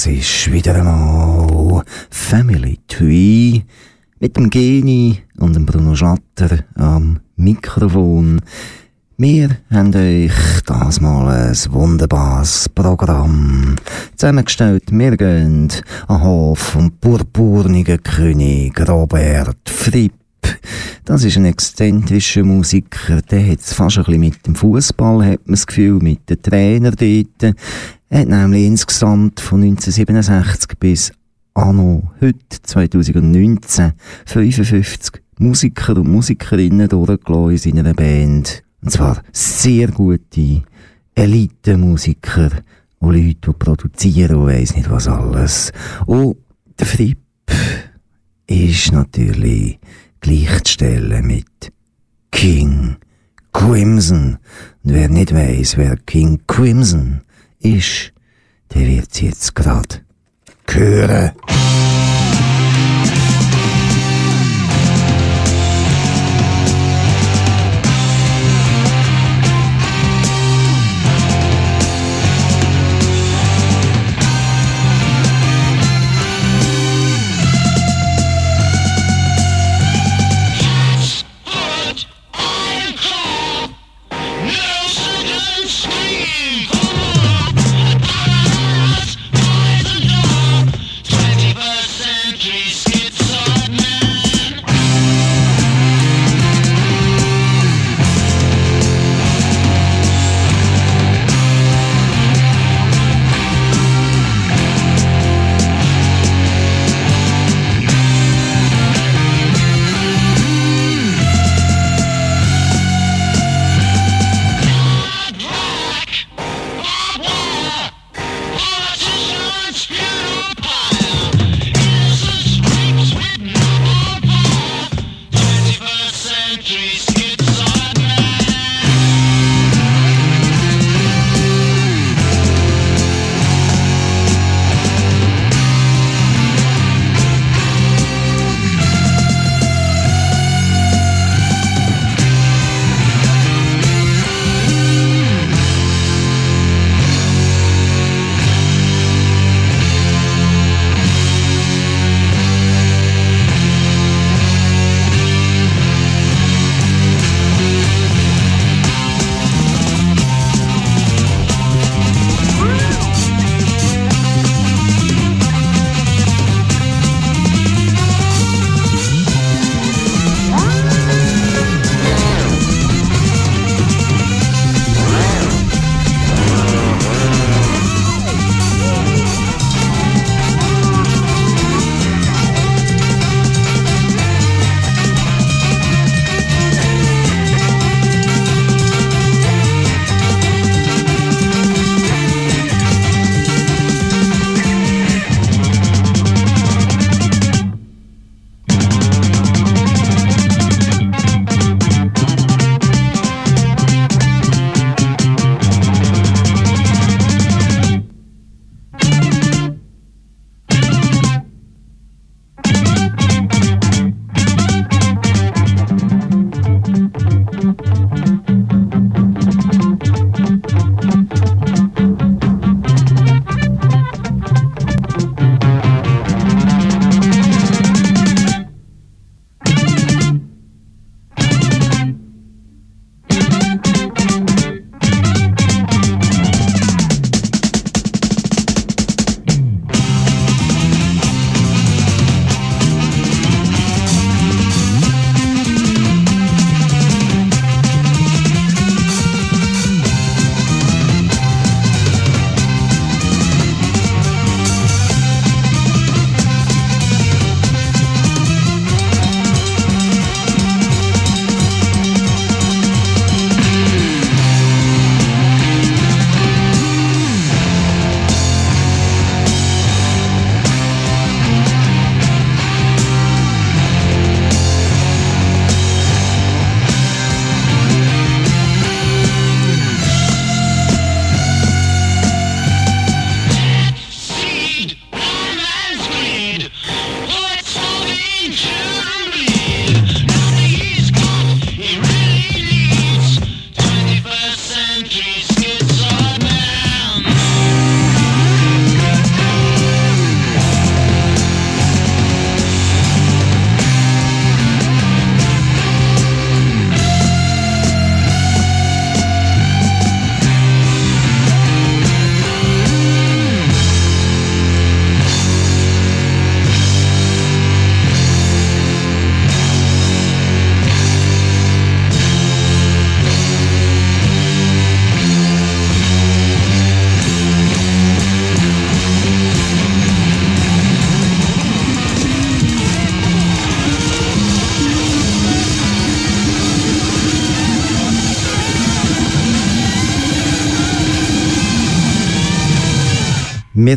Das ist wieder einmal Family Tree mit dem Geni und dem Bruno Schlatter am Mikrofon. Wir haben euch das mal ein wunderbares Programm zusammengestellt. Wir gehen an Hof vom purpurnigen König Robert Fripp. Das ist ein exzentrischer Musiker, der hat es fast ein bisschen mit dem Fußball, hat man das Gefühl, mit den Trainer dort. Er hat nämlich insgesamt von 1967 bis anno heute, 2019, 55 Musiker und Musikerinnen durchgelassen in seiner Band. Und zwar sehr gute Elite-Musiker und Leute, die produzieren und weiss nicht was alles. Und der Fripp ist natürlich gleichzustellen mit King Crimson. Und wer nicht weiss, wer King Crimson ist, der wird jetzt grad hören.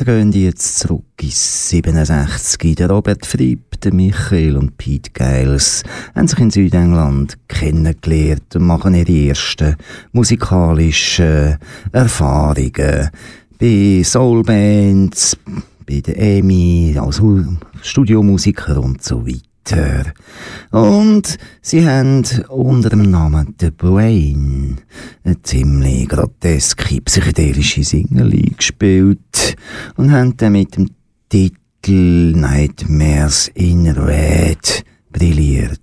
Gehen jetzt zurück ins 67. Der Robert Fripp, Michael und Pete Giles haben sich in Südengland kennengelernt und machen ihre ersten musikalischen Erfahrungen bei Soulbands, bei der EMI, als Studiomusiker und so weiter weiter. Und sie haben unter dem Namen The Brain eine ziemlich groteske psychedelische Single gespielt und haben dann mit dem Titel Nightmares in Red brilliert.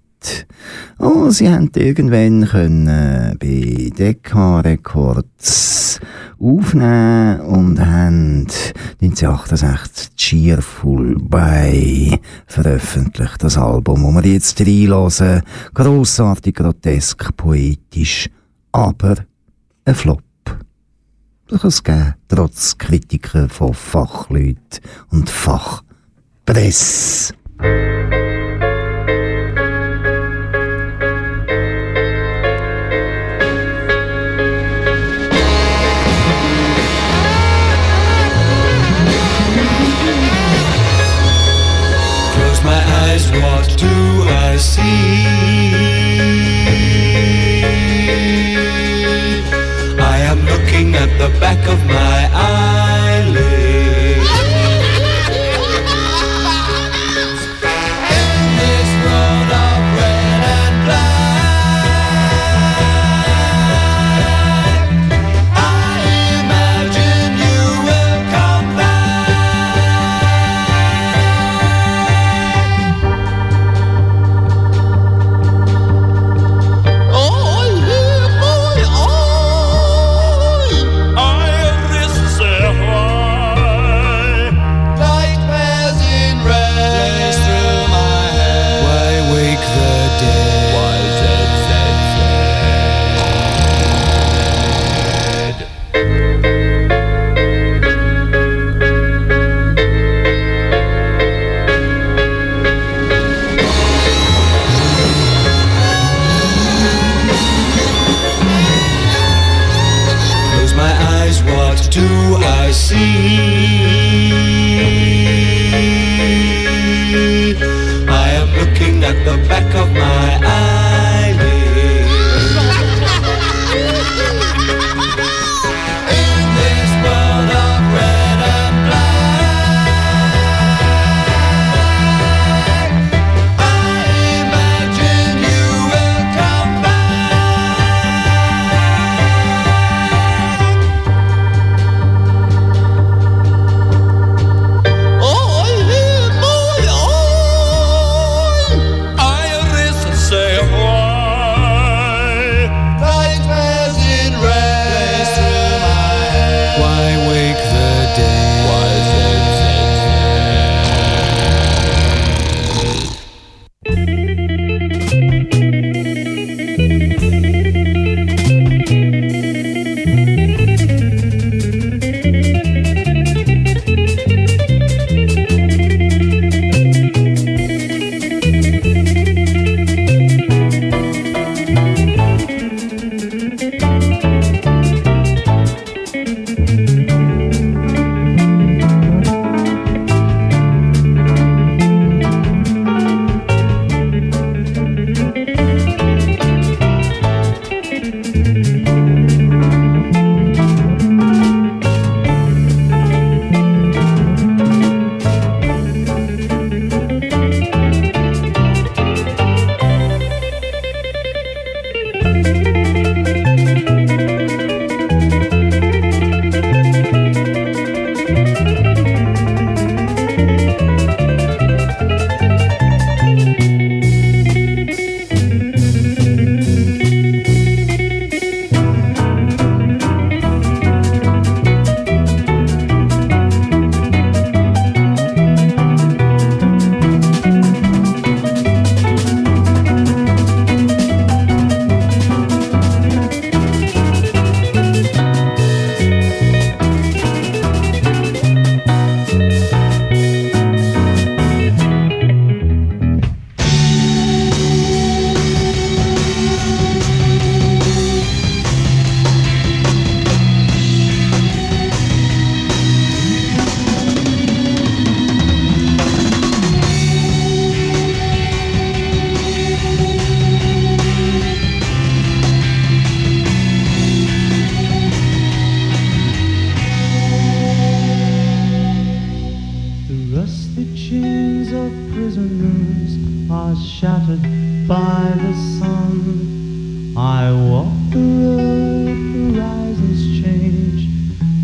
Und sie haben irgendwann können bei Decca Records aufnehmen und haben 1968 Cheerful By veröffentlicht. Das Album, wo wir jetzt reinhören. Grossartig, grotesk, poetisch, aber ein Flop. Das kann es geben, trotz Kritiken von Fachleuten und Fachpresse. Back of my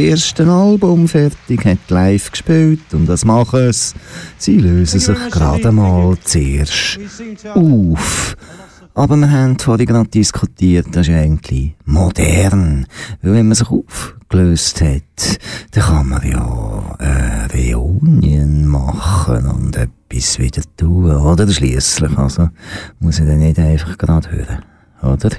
erste Album fertig, hat live gespielt und das machen es. Sie lösen sich gerade mal zuerst auf. Aber wir haben vorhin gerade diskutiert, das ist eigentlich modern. Weil wenn man sich aufgelöst hat, dann kann man ja eine Reunion machen und etwas wieder tun, oder? Schliesslich, also muss ich dann nicht einfach gerade hören, oder?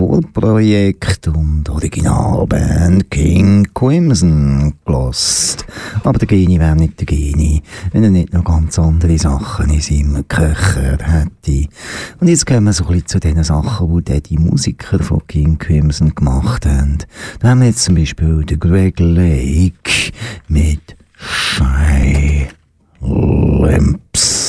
Vorprojekt und Originalband King Crimson gelost. Aber der Genie wäre nicht der Genie, wenn er nicht noch ganz andere Sachen in seinem Köcher hätte. Und jetzt kommen wir so ein bisschen zu den Sachen, die die Musiker von King Crimson gemacht haben. Da haben wir jetzt zum Beispiel den Greg Lake mit Shy Limps.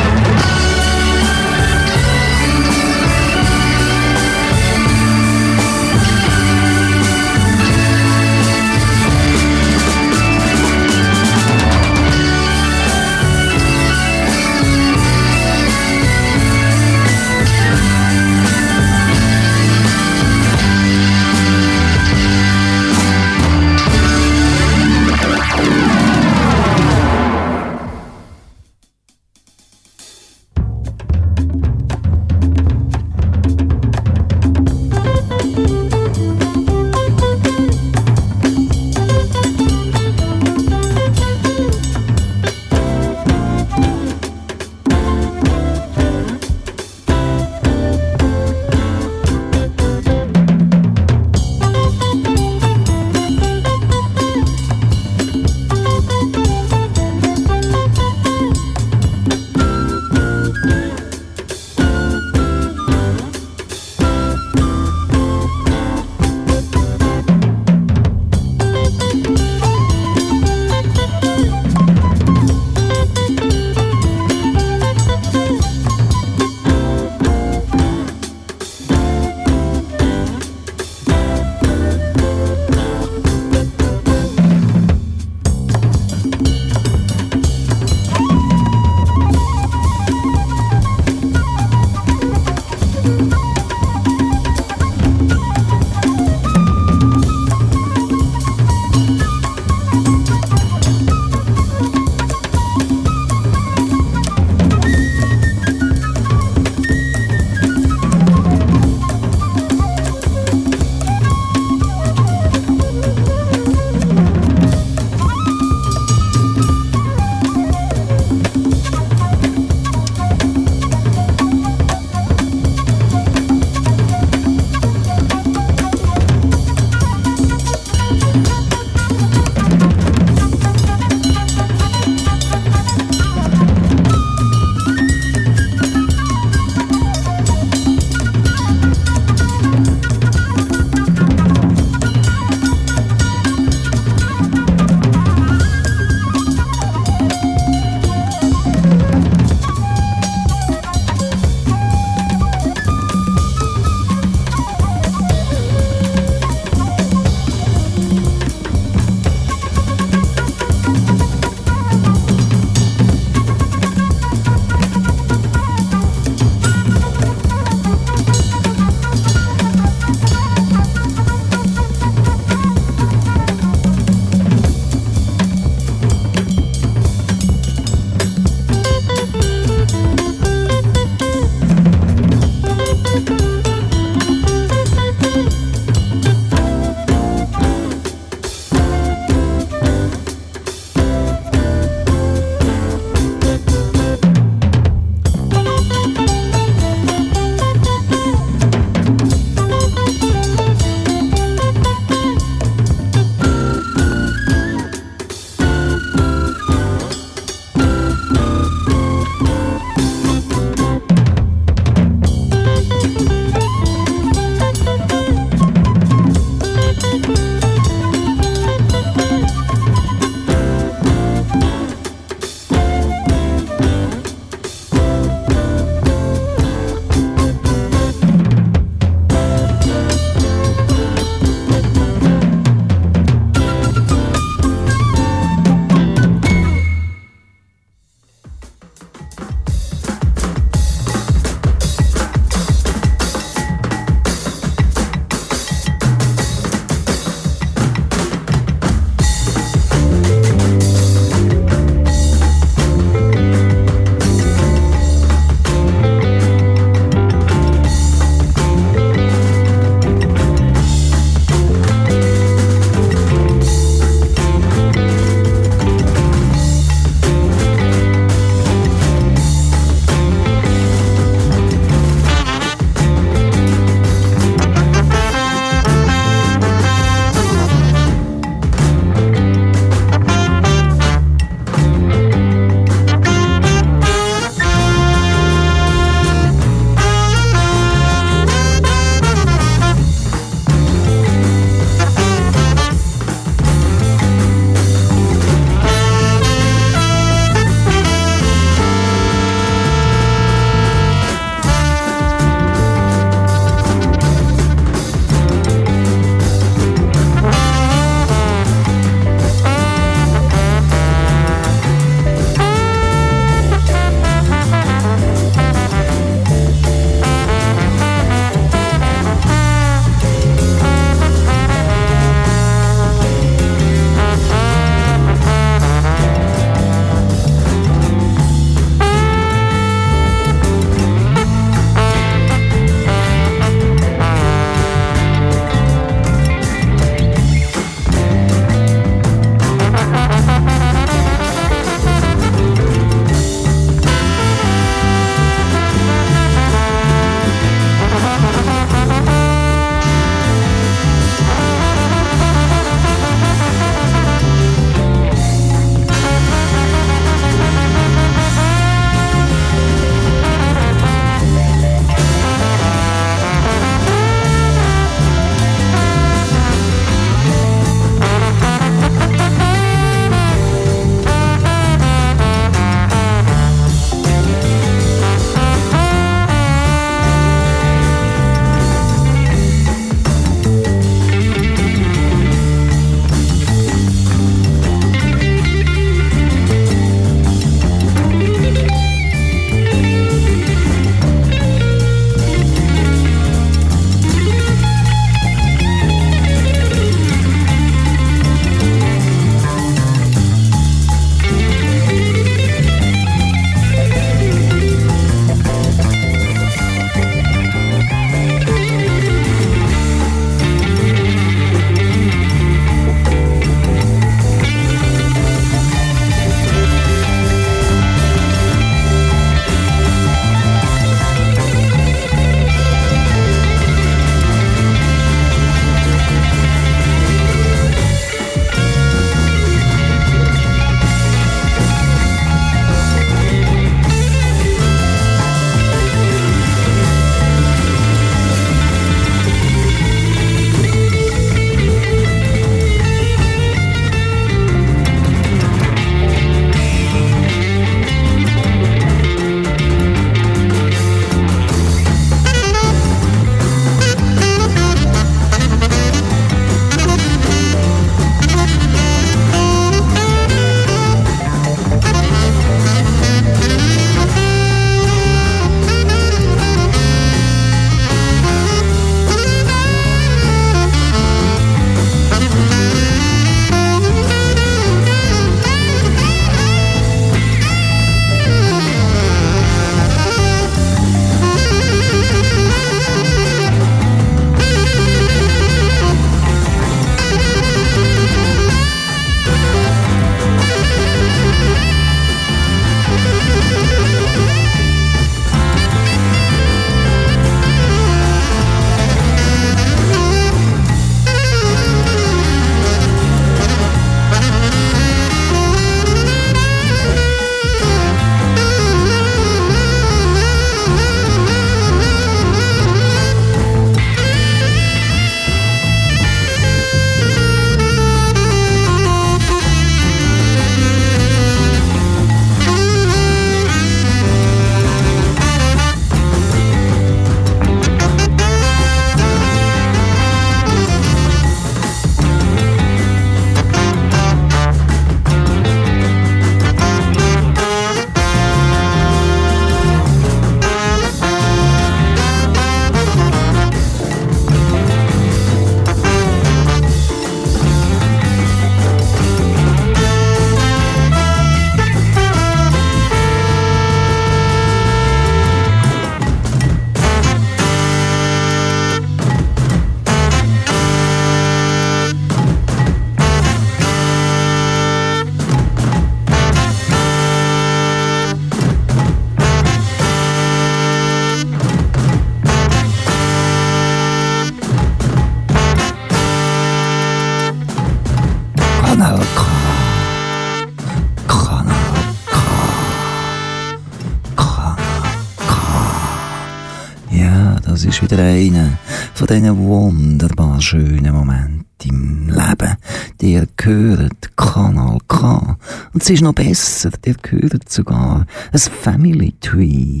Ja, das ist wieder einer von diesen wunderbar schönen Momenten im Leben. Der gehört Kanal K. Und es ist noch besser, der gehört sogar ein Family Tree.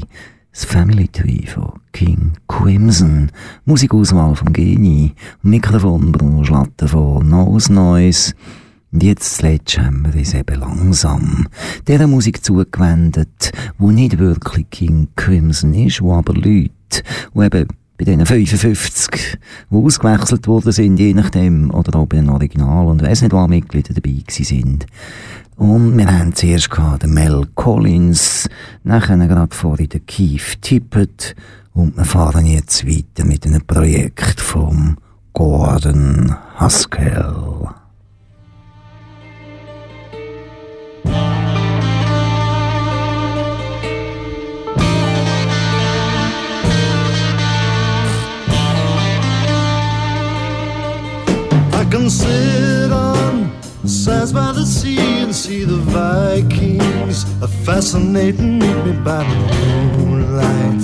Das Family Tree von King Crimson. Musikauswahl von Geni. Mikrofon Bruno Schlatter von Nose Noise. Und jetzt zuletzt haben wir uns eben langsam dieser Musik zugewendet, wo nicht wirklich King Crimson ist, wo aber Leute, die eben bei diesen 55, die ausgewechselt worden sind, je nachdem, oder ob ein Original und weiss nicht, was Mitglieder dabei sind. Und wir haben zuerst gehabt den Mel Collins, nachher gerade vorhin den Keith Tippett und wir fahren jetzt weiter mit einem Projekt vom Gordon Haskell. Can sit on sands by the sea and see the Vikings a fascinating me by the moonlight.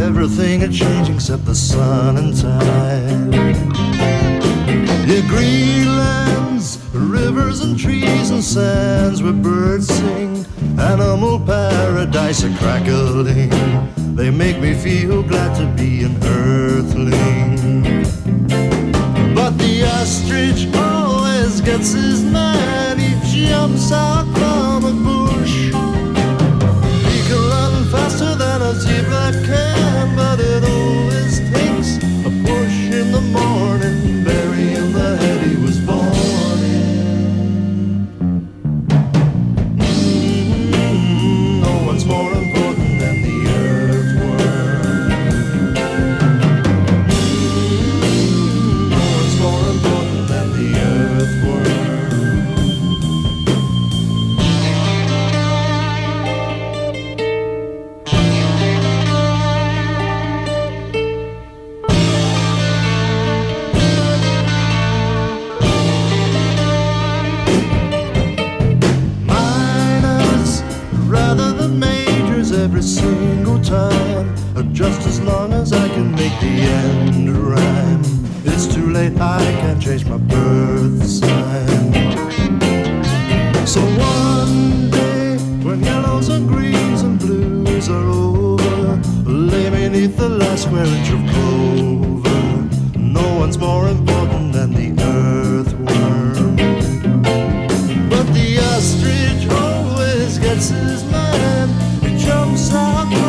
Everything had changed except the sun and tide. Yeah, Greenlands, rivers and trees and sands where birds sing. Animal paradise a crackling. They make me feel glad to be an earthling. The ostrich always gets his man. He jumps out from a Uh, Just as long as I can make the end rhyme. It's too late, I can't change my birth sign. So one day, when yellows and greens and blues are over, lay beneath the last square inch of clover. No one's more important than the earthworm. But the ostrich always gets his man. He jumps out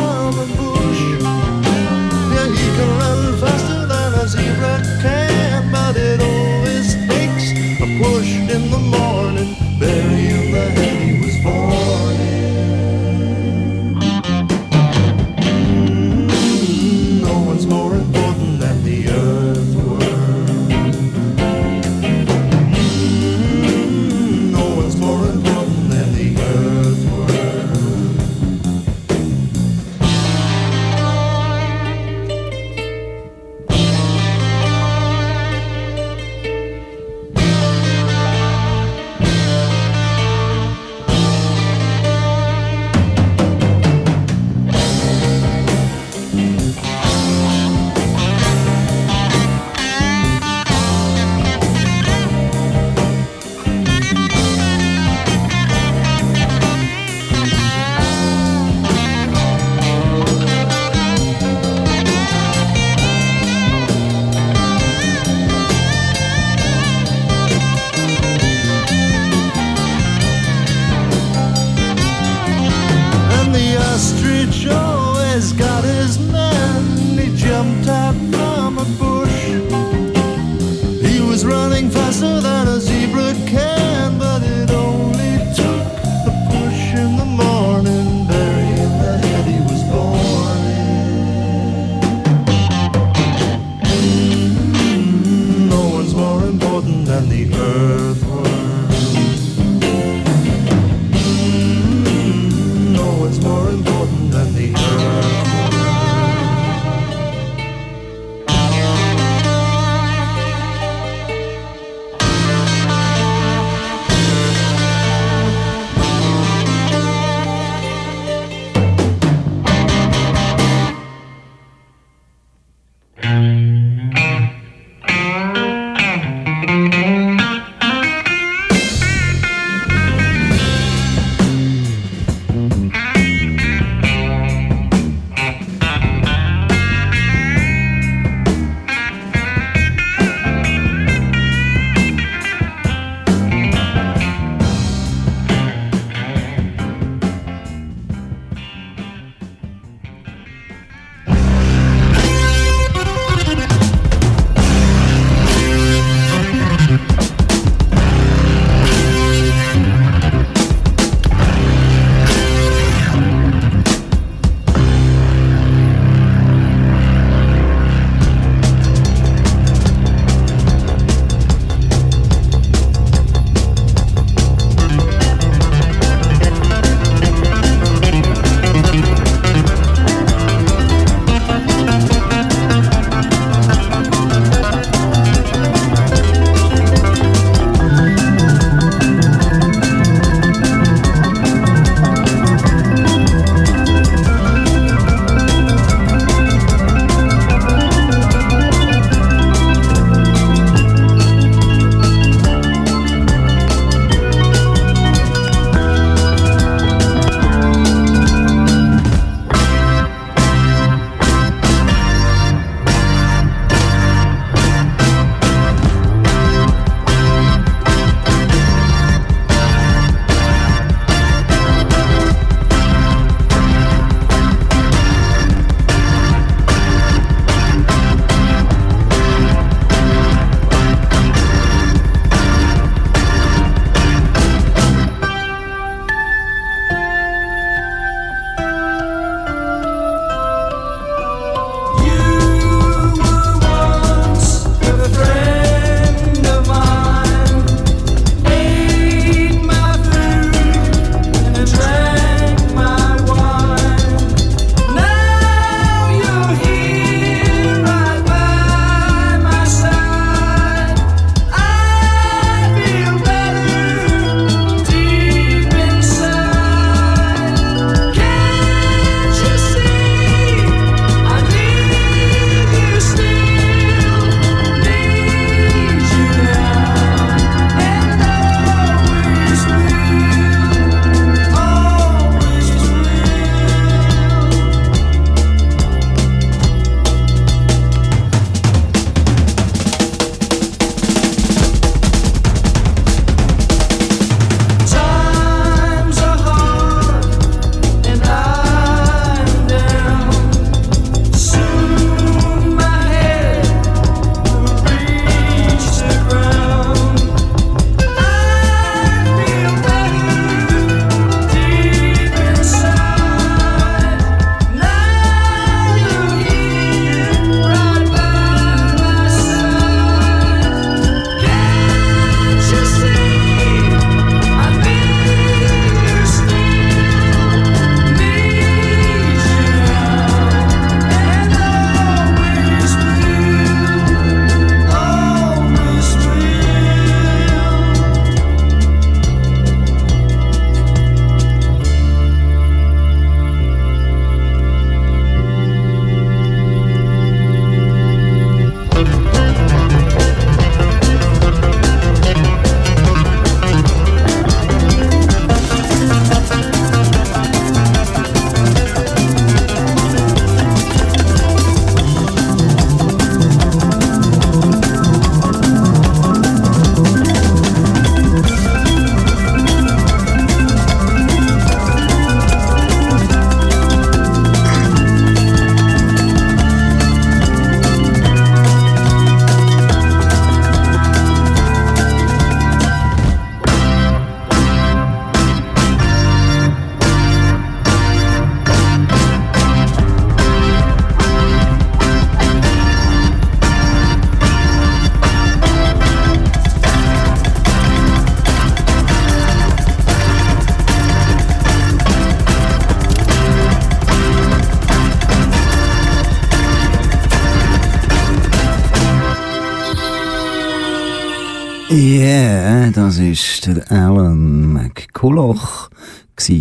das ist der Alan McCulloch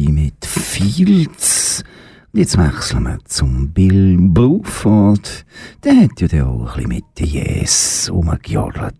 mit Fields. Jetzt wechseln wir zum Bill Bruford. Der hat ja auch ein bisschen mit den Yes rumgejodelt.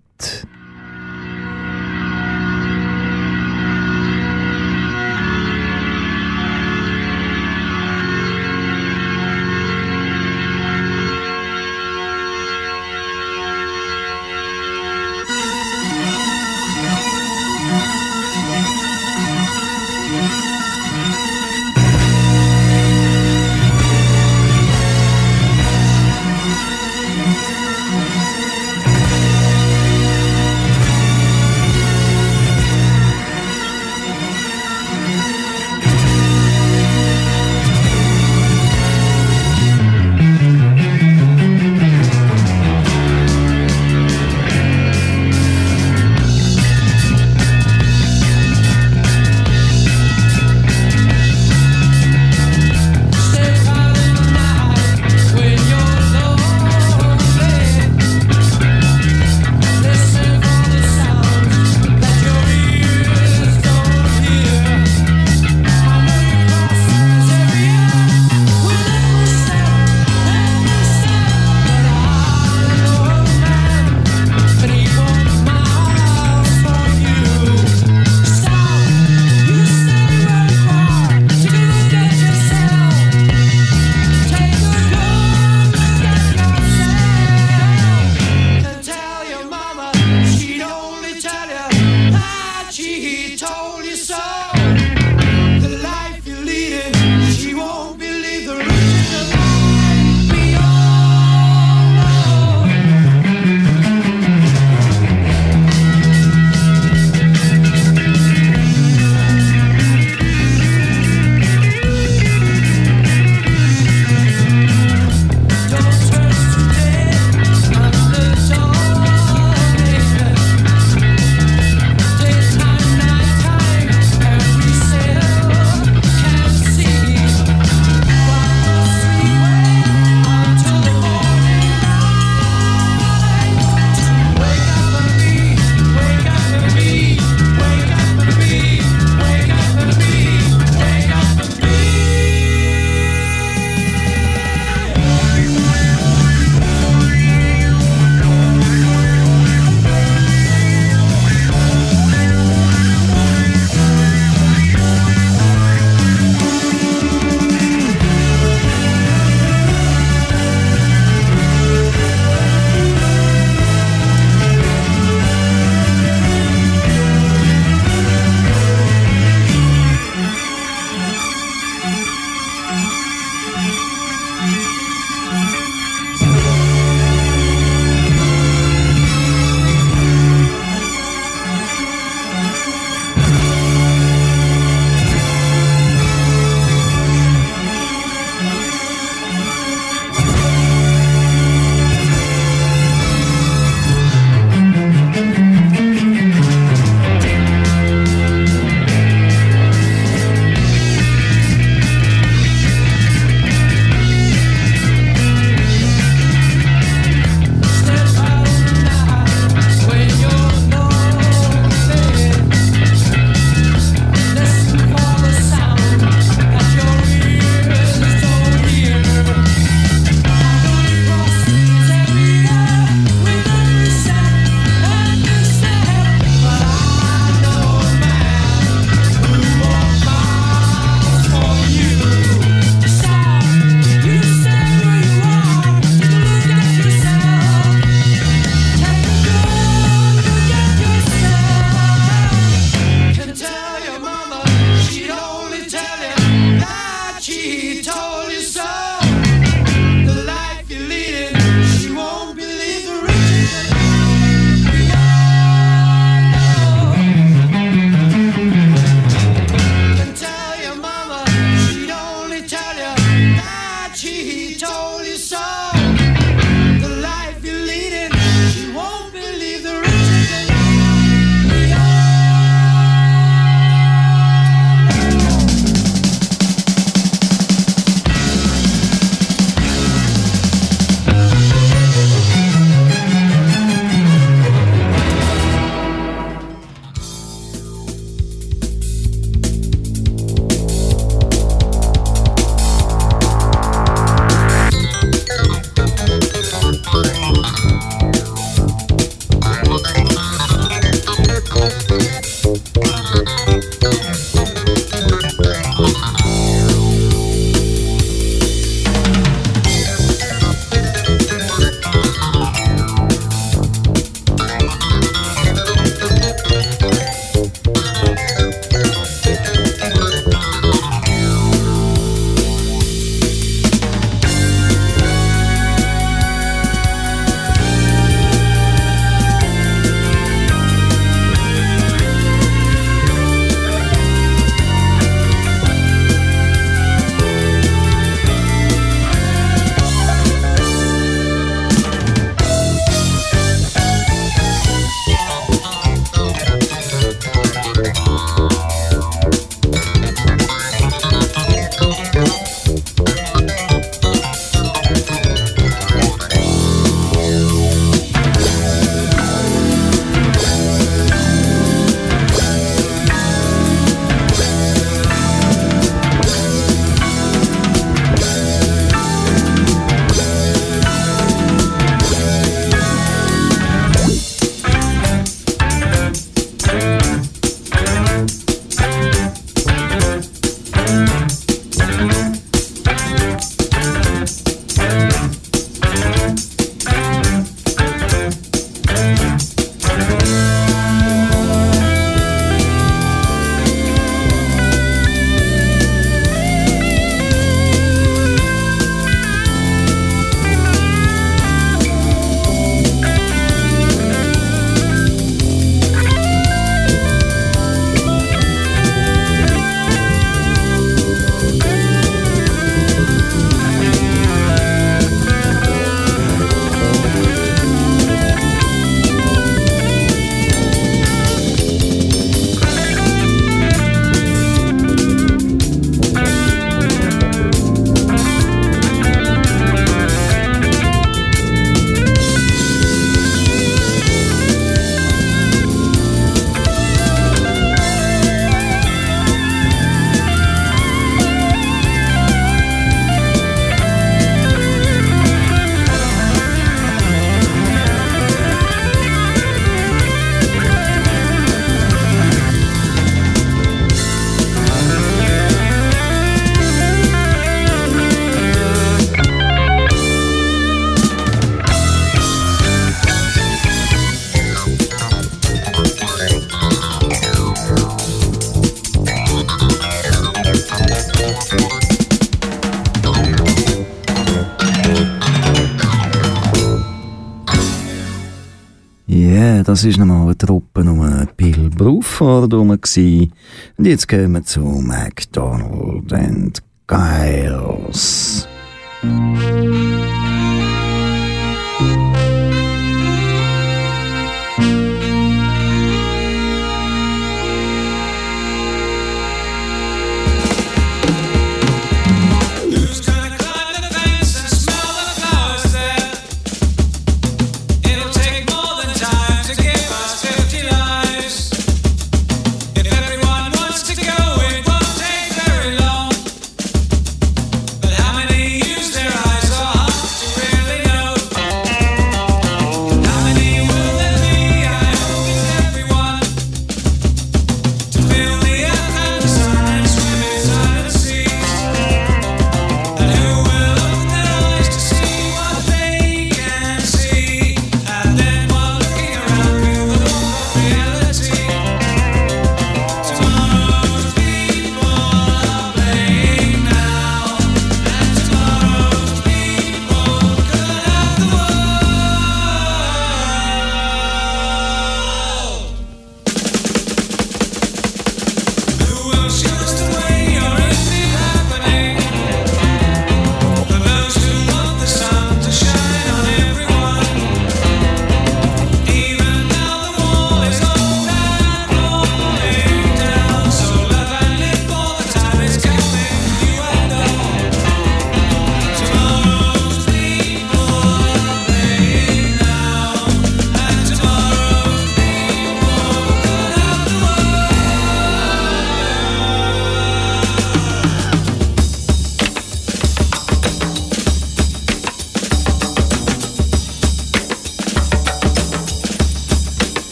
das ist nochmal eine Truppe um einen Pilbruford herum. Und jetzt kommen wir zu McDonald's and Giles.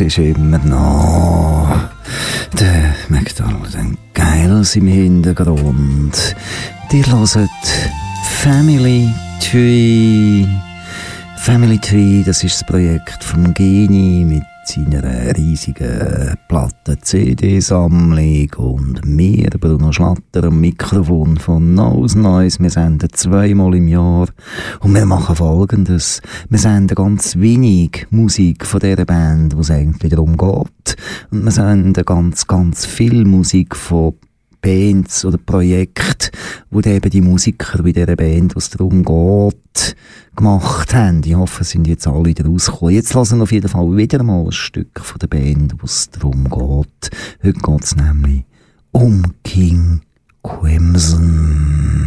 Das ist immer noch der McDonald Giles im Hintergrund. Die hören Family Tree. Family Tree, das ist das Projekt vom Geni mit seiner riesigen Platten-CD-Sammlung und mir, Bruno Schlatter, am Mikrofon von Nose Noise. Wir senden zweimal im Jahr und wir machen Folgendes. Wir senden ganz wenig Musik von dieser Band, wo es eigentlich darum geht. Und wir senden ganz, ganz viel Musik von Bands oder Projekte, wo eben die Musiker bei dieser Band, was darum geht, gemacht haben. Ich hoffe, sind jetzt alle wieder rausgekommen. Jetzt lassen wir auf jeden Fall wieder mal ein Stück von der Band, wo es darum geht. Heute geht es nämlich um King Crimson.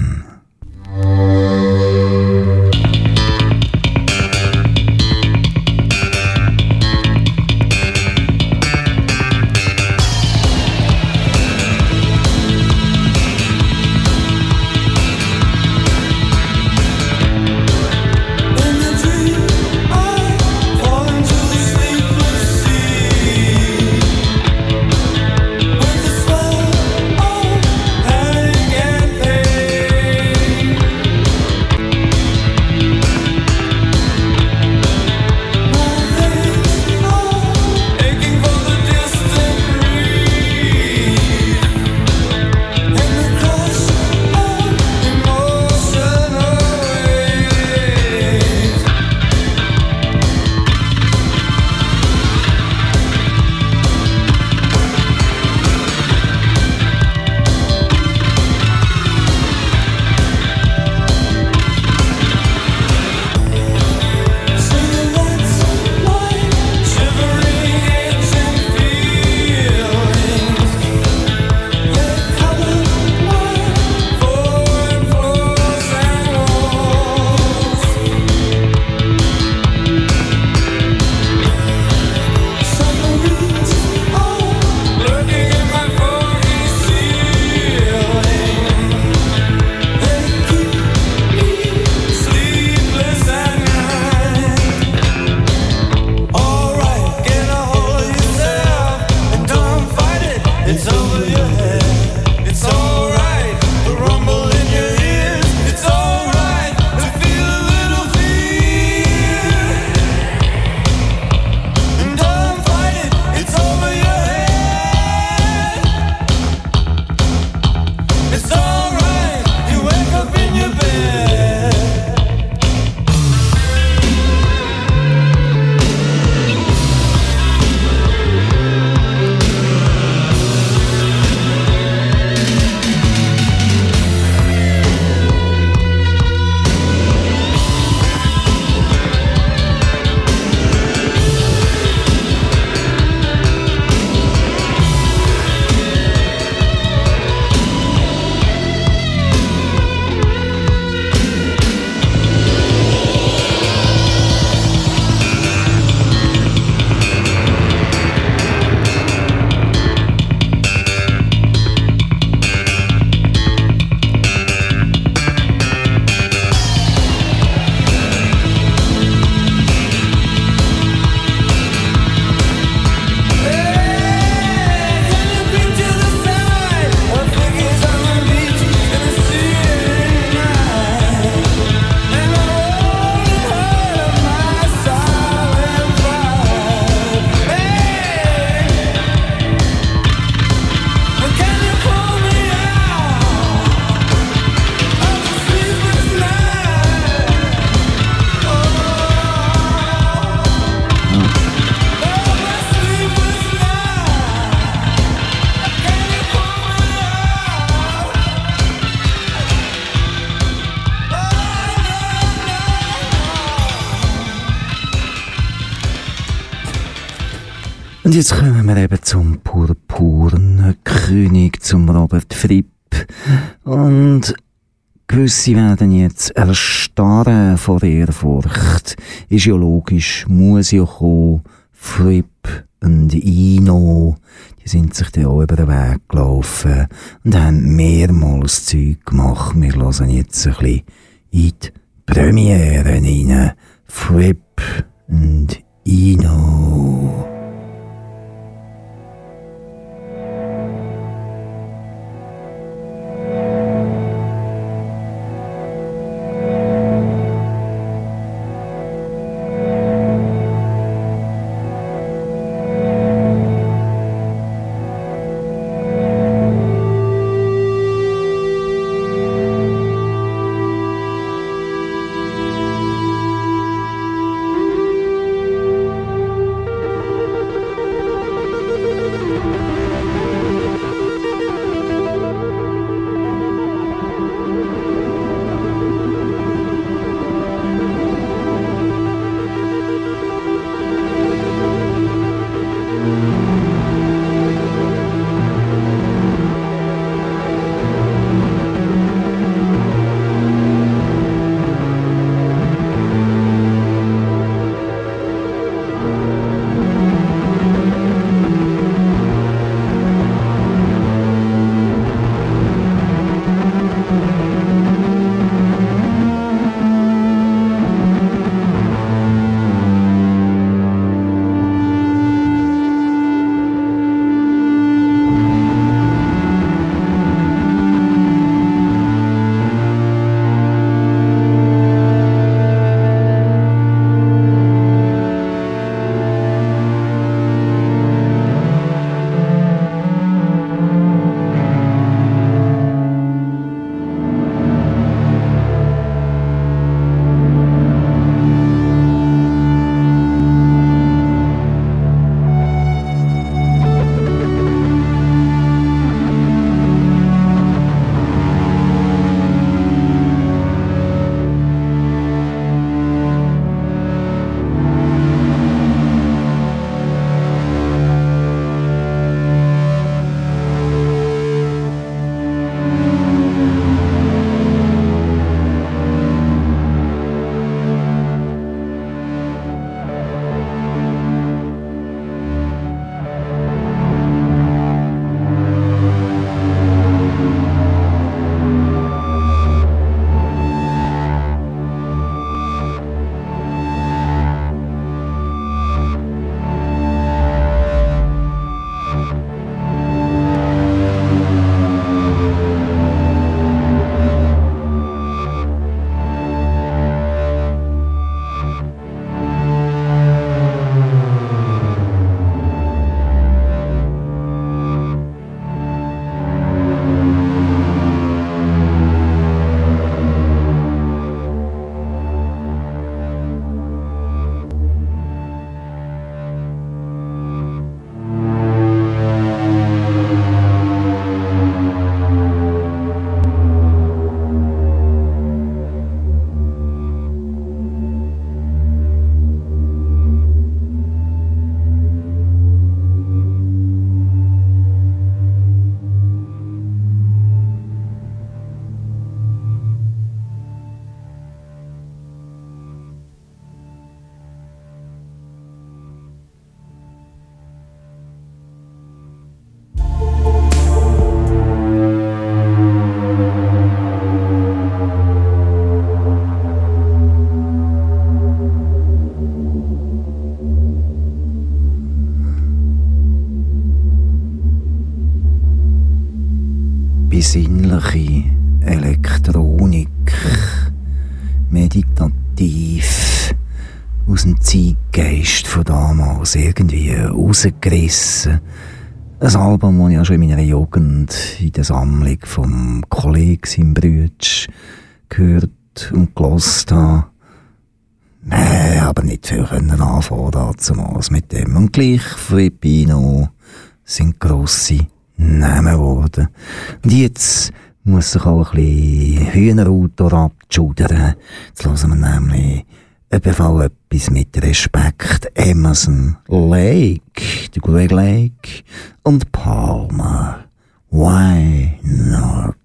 Jetzt kommen wir eben zum purpuren König, zum Robert Fripp. Und gewisse werden jetzt erstarren vor Ehrfurcht. Ist ja logisch, muss ja kommen. Fripp und Ino, die sind sich da auch über den Weg gelaufen und haben mehrmals Zeug gemacht. Wir hören jetzt ein bisschen in die Premiere rein. Fripp Meditativ. Aus dem Zeitgeist von damals irgendwie rausgerissen. Ein Album, das ich auch schon in meiner Jugend in der Sammlung vom Kollegen im Brütsch gehört und gelost habe. Nee, aber nicht viel können anfangen damals mit dem. Und gleich Filippino sind grosse Namen geworden. Und jetzt muss sich auch ein bisschen Hühnerautor abschudern. Jetzt hören wir nämlich ebenfalls etwas mit Respekt. Emerson, Lake, der Greg Lake und Palmer. Why not?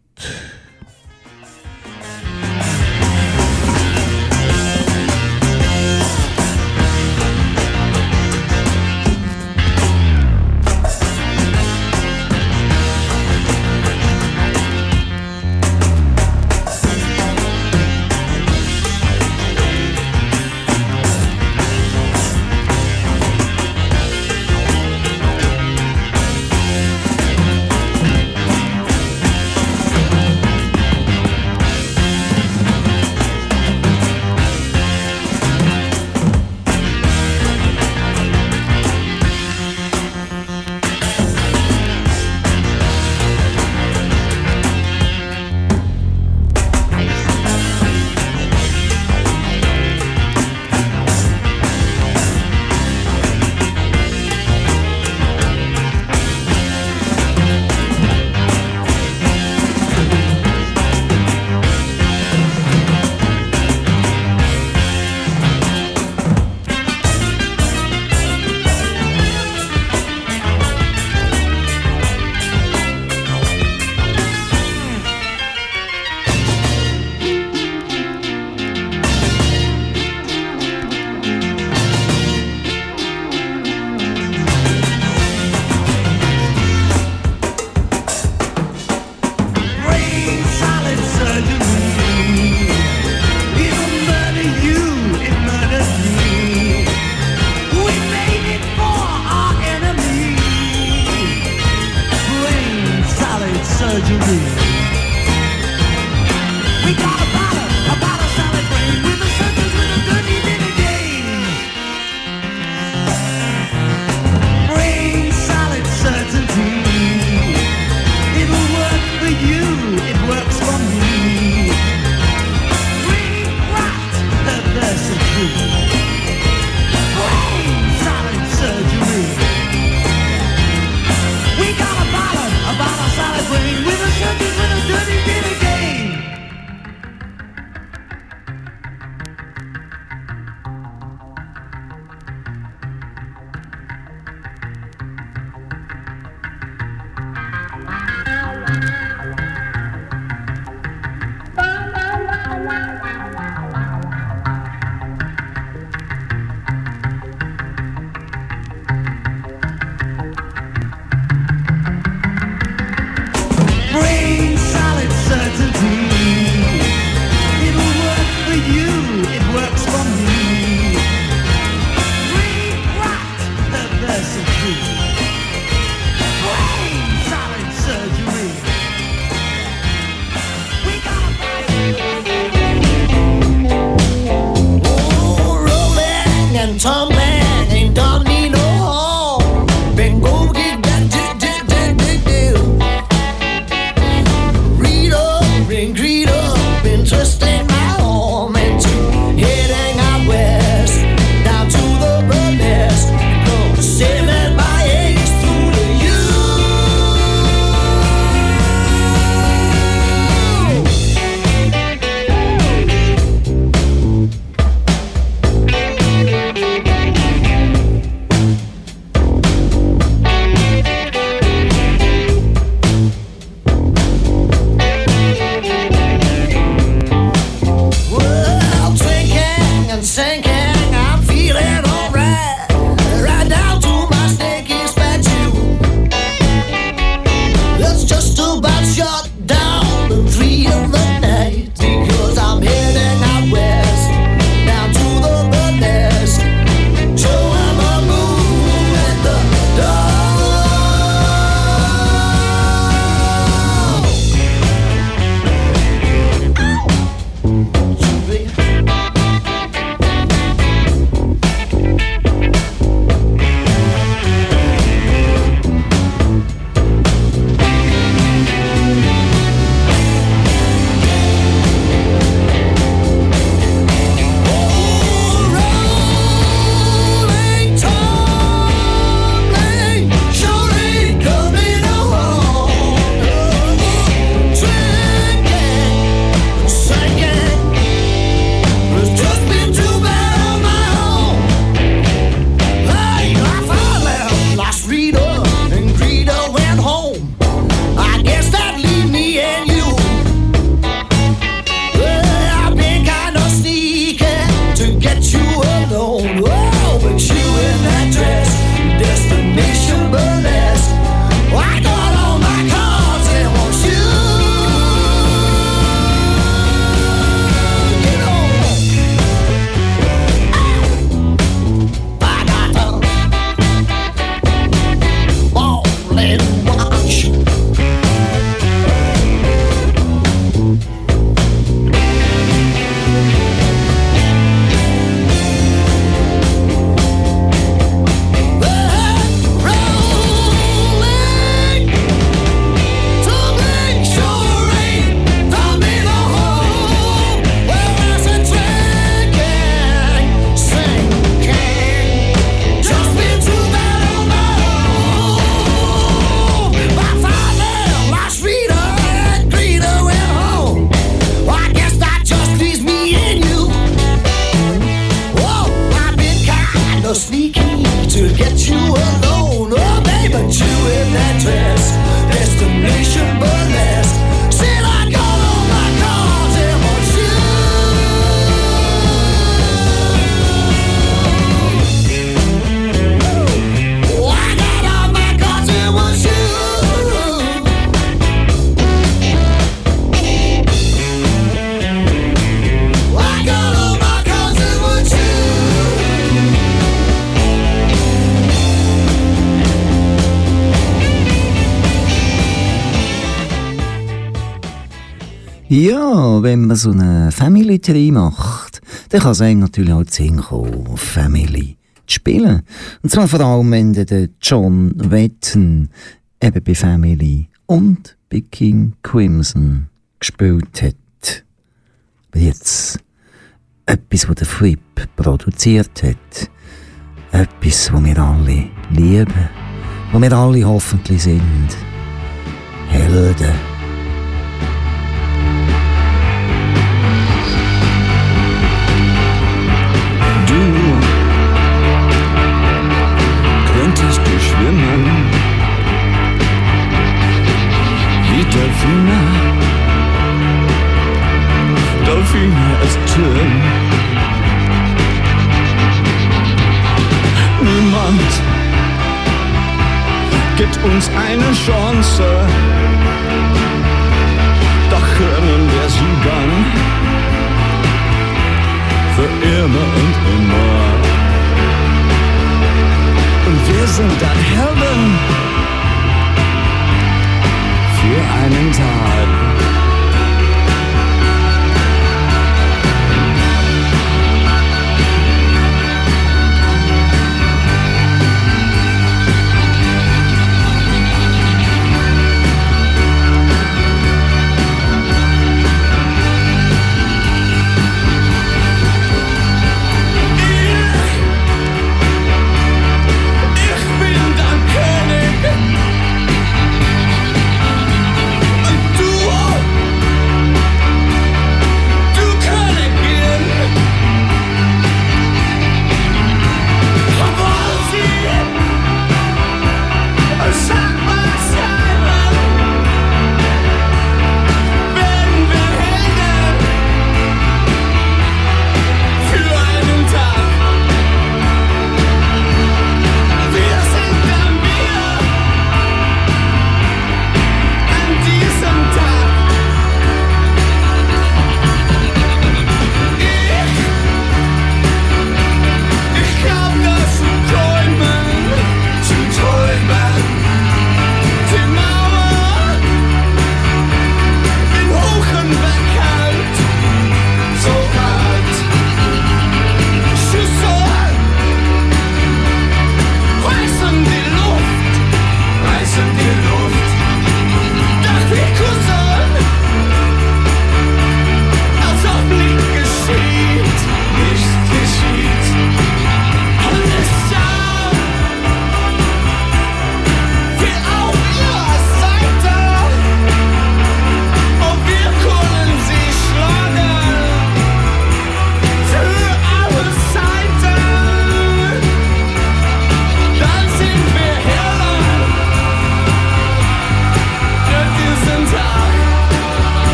So eine Family Tree macht, dann kann es einem natürlich auch Sinn kommen, Family zu spielen. Und zwar vor allem, wenn der John Wetton eben bei Family und bei King Crimson gespielt hat. Jetzt etwas, was der Flip produziert hat. Etwas, was wir alle lieben. Wo wir alle hoffentlich sind. Helden. Delfine. Delfine ist schön. Niemand gibt uns eine Chance. Doch können wir sie dann für immer und immer. Und wir sind dann Helden für einen Tag.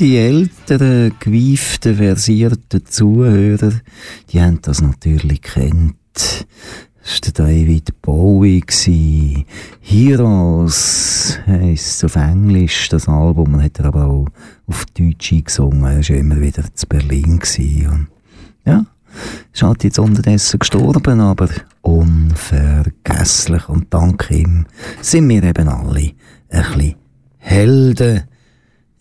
Die älteren, gewieften, versierten Zuhörer, die haben das natürlich kennt. Das war David Bowie. Heroes heisst auf Englisch das Album, und hat er aber auch auf Deutsch gesungen. Er war immer wieder zu Berlin. gsi Und ja, ist halt jetzt unterdessen gestorben, aber unvergesslich. Und dank ihm sind wir eben alle ein bisschen Helden.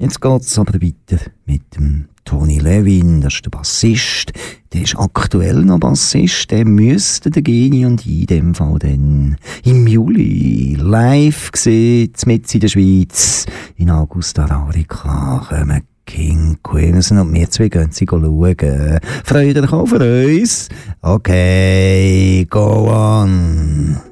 Jetzt geht's aber weiter mit dem Tony Levin, das ist der Bassist. Der ist aktuell noch Bassist. Der müsste der Geni und ich in dem Fall dann im Juli live gesehen, mit in der Schweiz, in Augusta Raurica, kommen King Crimson und wir zwei gehen sie schauen. Freut euch auf uns? Okay, go on.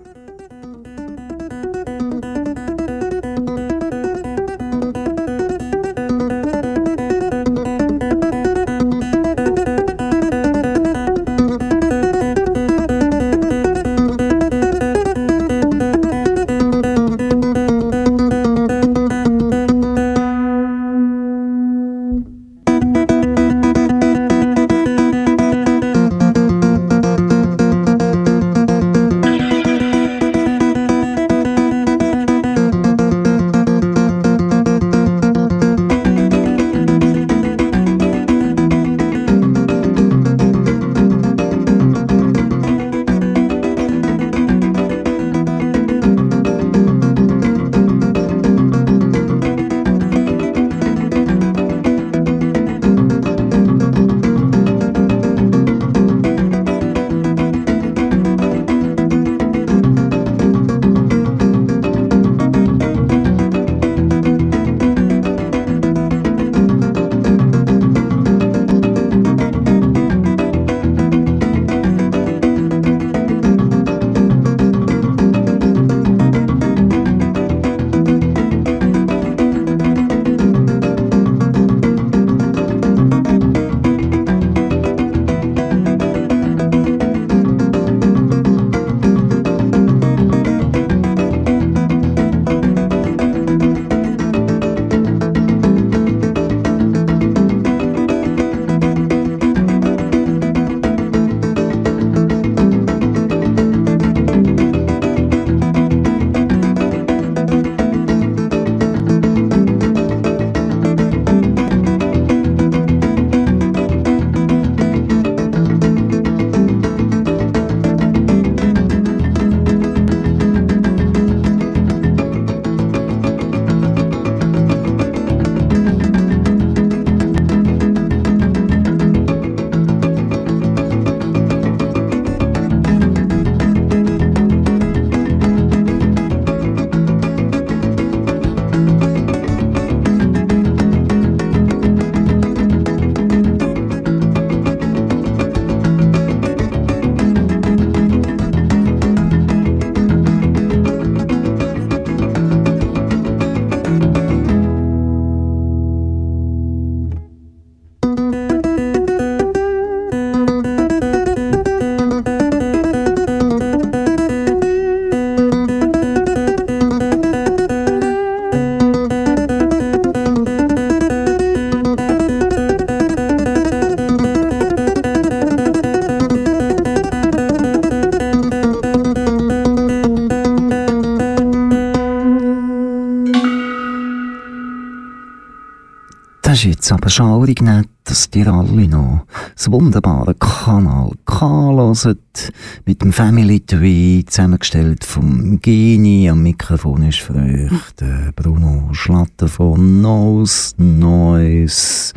Das ist jetzt aber schaurig nicht, dass ihr alle noch das wunderbare Kanal K hört, mit dem Family Tree, zusammengestellt vom Geni. Am Mikrofon ist für euch der Bruno Schlatter von Nose Noise.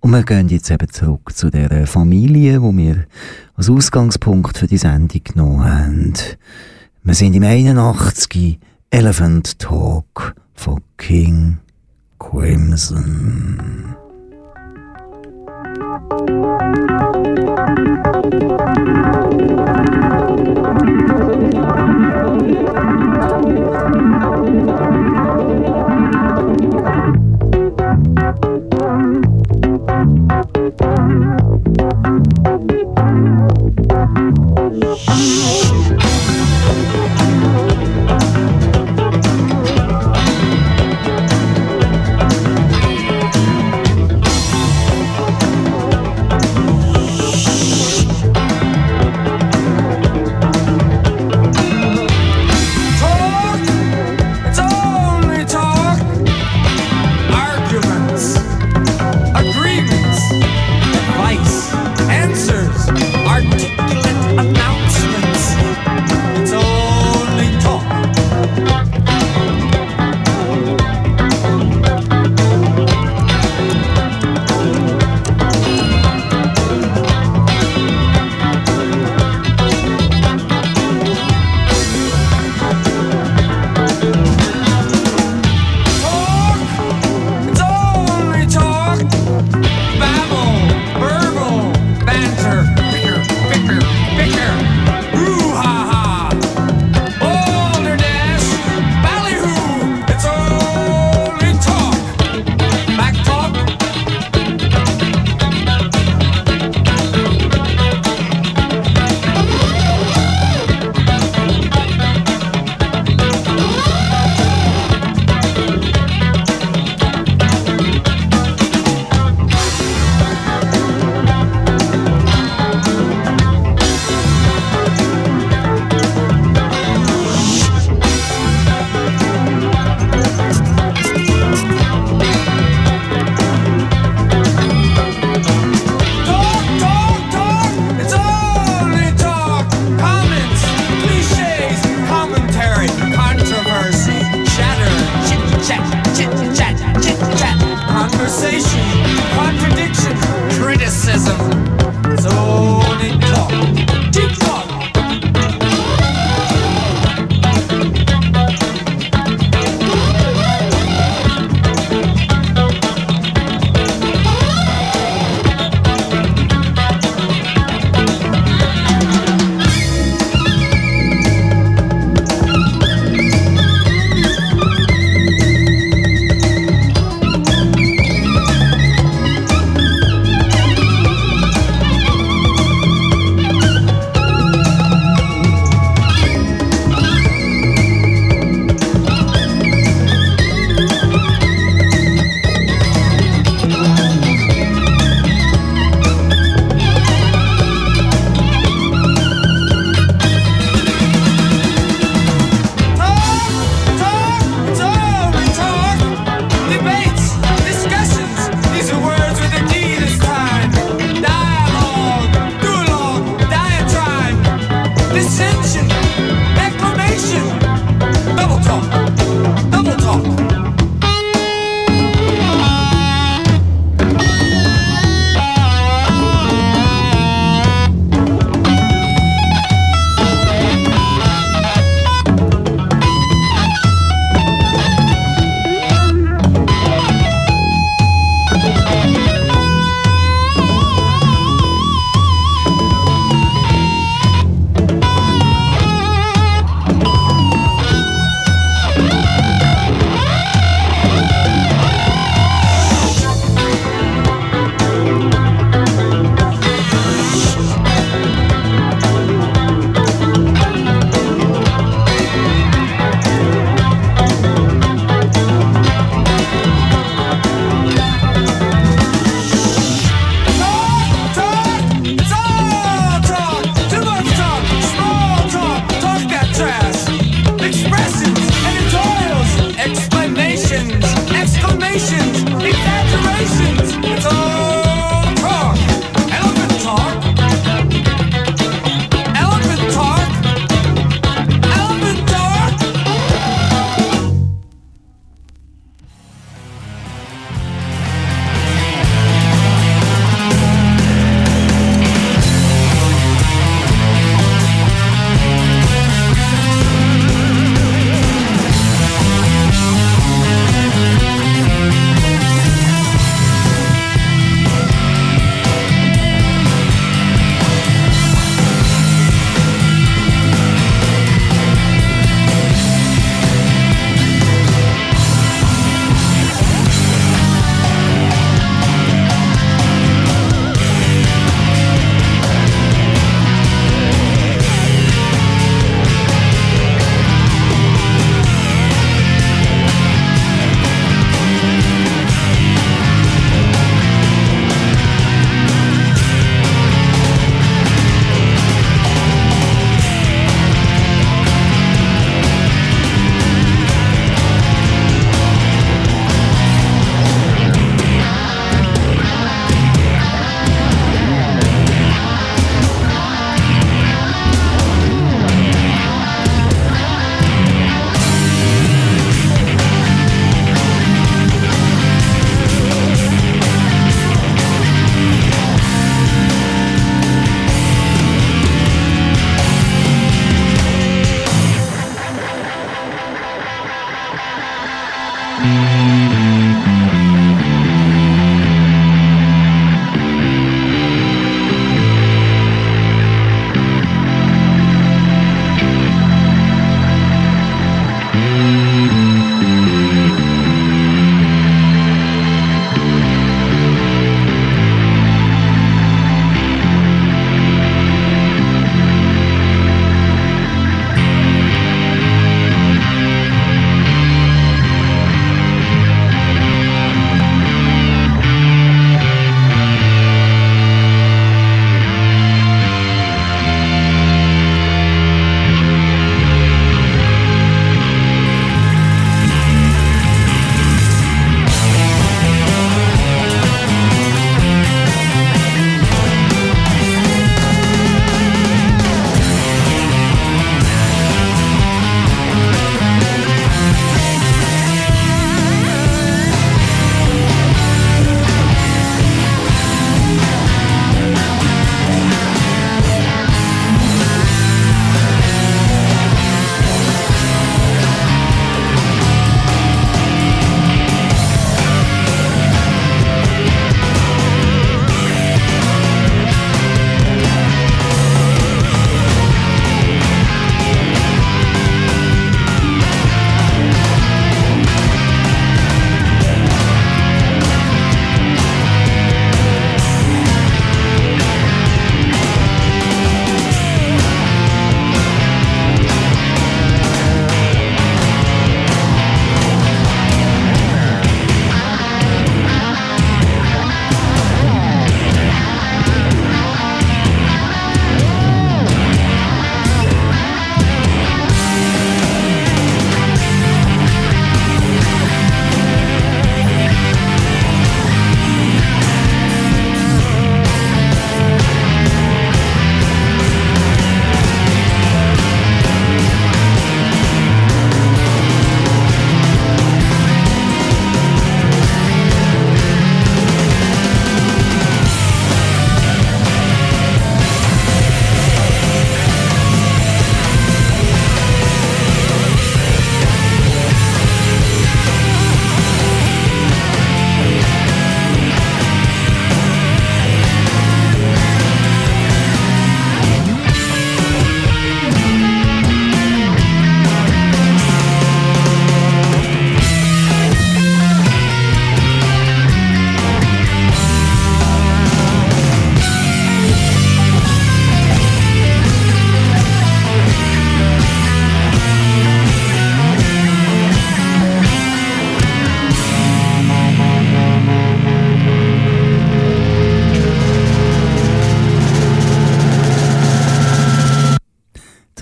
Und wir gehen jetzt eben zurück zu der Familie, wo wir als Ausgangspunkt für die Sendung genommen haben. Wir sind im 81. Elephant Talk von King Crimson.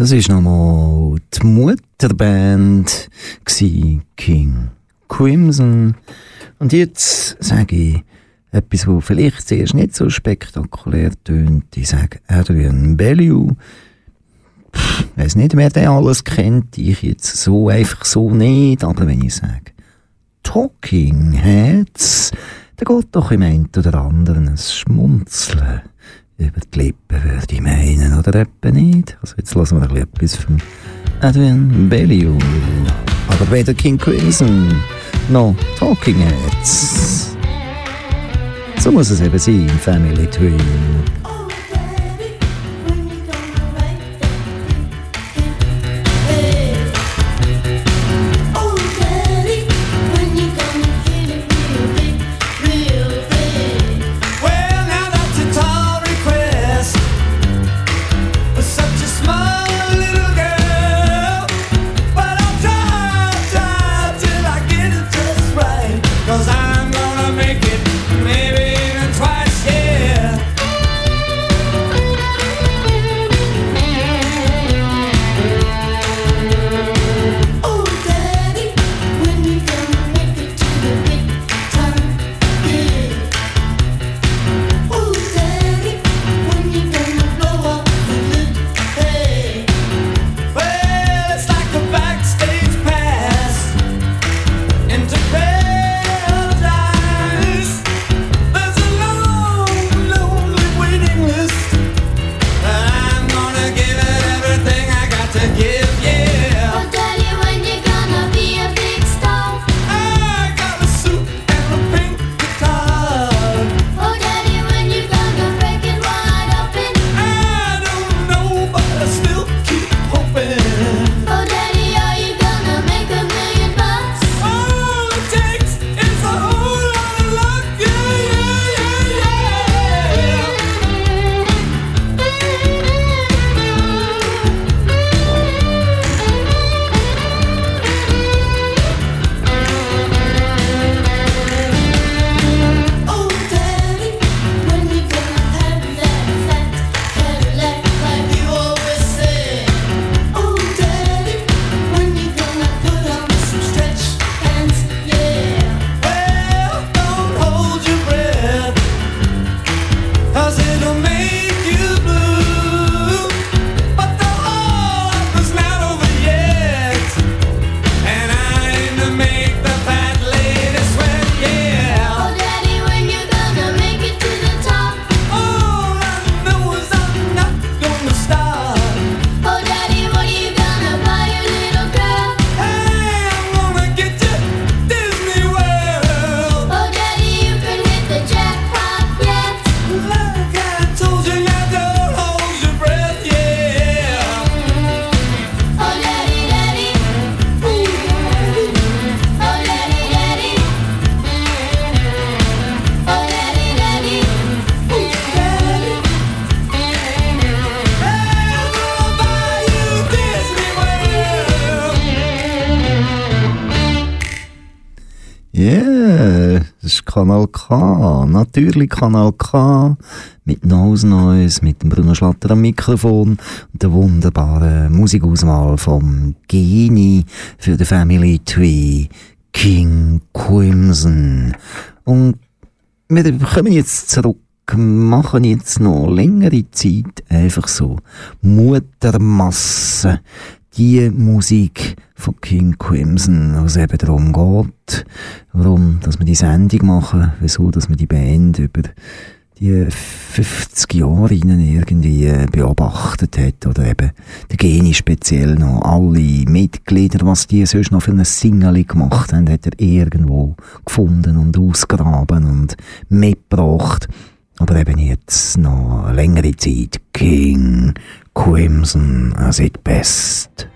Das ist nochmal die Mutterband King Crimson. Und jetzt sage ich etwas, wo vielleicht zuerst nicht so spektakulär tönt. Ich sage Adrian Bellew. Pff, weiss nicht, wer den alles kennt. Ich jetzt so einfach so nicht. Aber wenn ich sage Talking Heads, dann geht doch im einen oder anderen ein Schmunzeln über die Lippen, würde ich meinen, oder etwa nicht? Also jetzt lassen wir etwas von Adrian Bellew. Aber weder King Crimson noch Talking Heads. So muss es eben sein, Family Twin. Kanal K. Natürlich Kanal K. Mit Nose Noise, mit dem Bruno Schlatter am Mikrofon und der wunderbaren Musikauswahl vom Genie für die Family Tree, King Crimson. Und wir kommen jetzt zurück, machen jetzt noch längere Zeit einfach so Muttermasse die Musik von King Crimson, wo es eben darum geht, warum, dass wir die Sendung machen, wieso, dass wir die Band über die 50 Jahre irgendwie äh, beobachtet hat, oder eben der Geni speziell noch, alle Mitglieder, was die sonst noch für eine Single gemacht haben, hat er irgendwo gefunden und ausgraben und mitgebracht. Aber eben jetzt noch längere Zeit King Crimson as it best.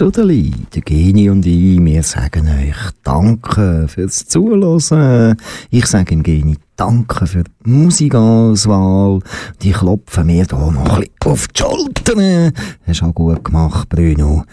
Sudeli, der Geni und ich, wir sagen euch Danke fürs Zuhören. Ich sage dem Geni Danke für die Musikauswahl. Die klopfen mir da noch ein bisschen auf die Schultern. Hast auch gut gemacht, Bruno.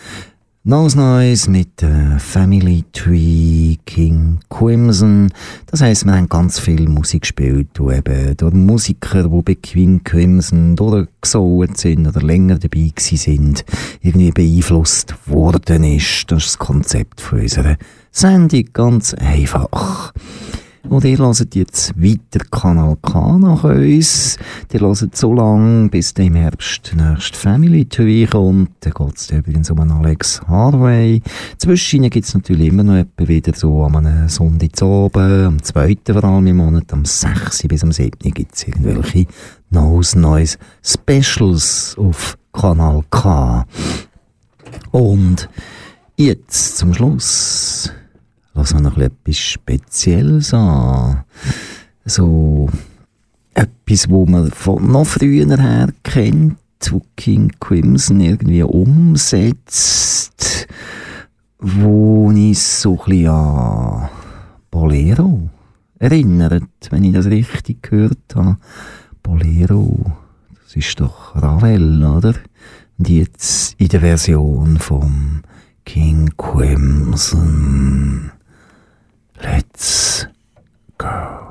Neues Neues mit äh, Family Tree, King Crimson. Das heisst, wir haben ganz viel Musik gespielt, die eben durch Musiker, die bei King Crimson durchgesogen sind oder länger dabei gewesen sind, irgendwie beeinflusst worden ist. Das ist das Konzept von unserer Sendung. Ganz einfach. Und ihr hört jetzt weiter Kanal K nach uns. Ihr hört so lange, bis im Herbst der nächste Family Tree kommt. Da geht es übrigens um einen Alex Harvey. Zwischen gibt es natürlich immer noch etwa wieder so am einem Sonntag oben, am 2. vor allem im Monat, am 6. bis am 7. gibt es irgendwelche Neues, Neues Specials auf Kanal K. Und jetzt zum Schluss lass noch etwas Spezielles an. So etwas, wo man von noch früher her kennt, wo King Crimson irgendwie umsetzt, wo ich so ein an Bolero erinnert, wenn ich das richtig gehört habe. Bolero, das ist doch Ravel, oder? Und jetzt in der Version vom King Crimson. Let's go.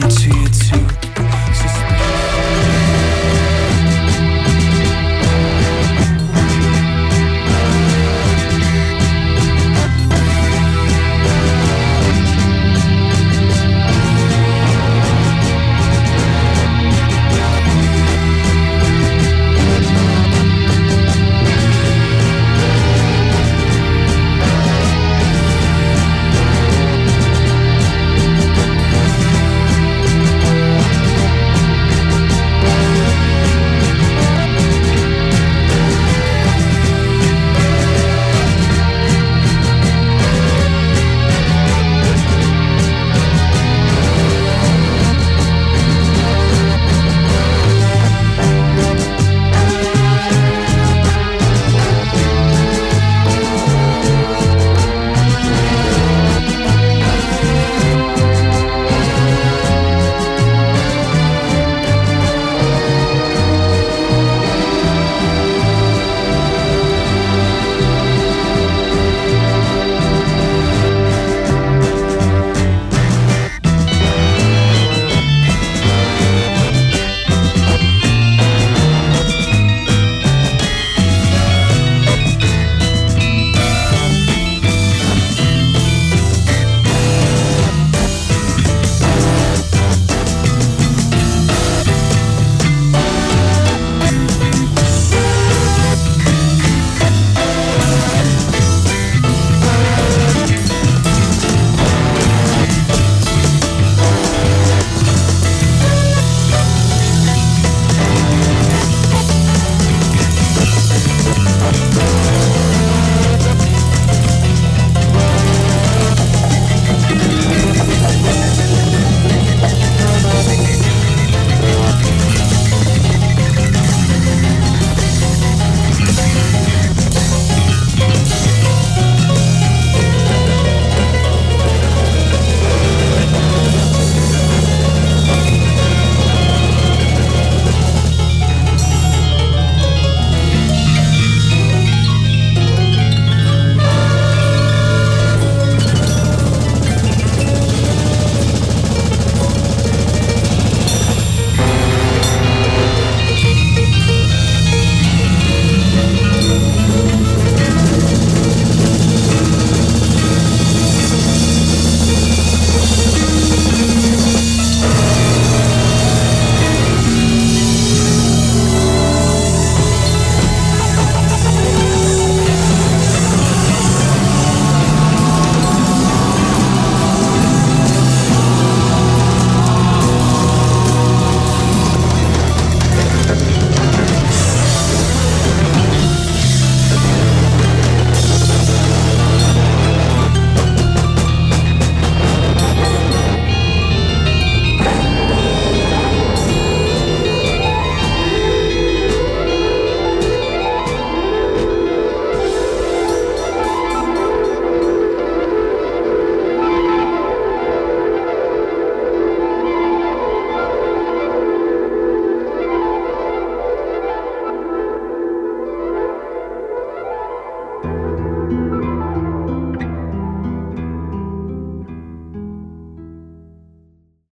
To you too.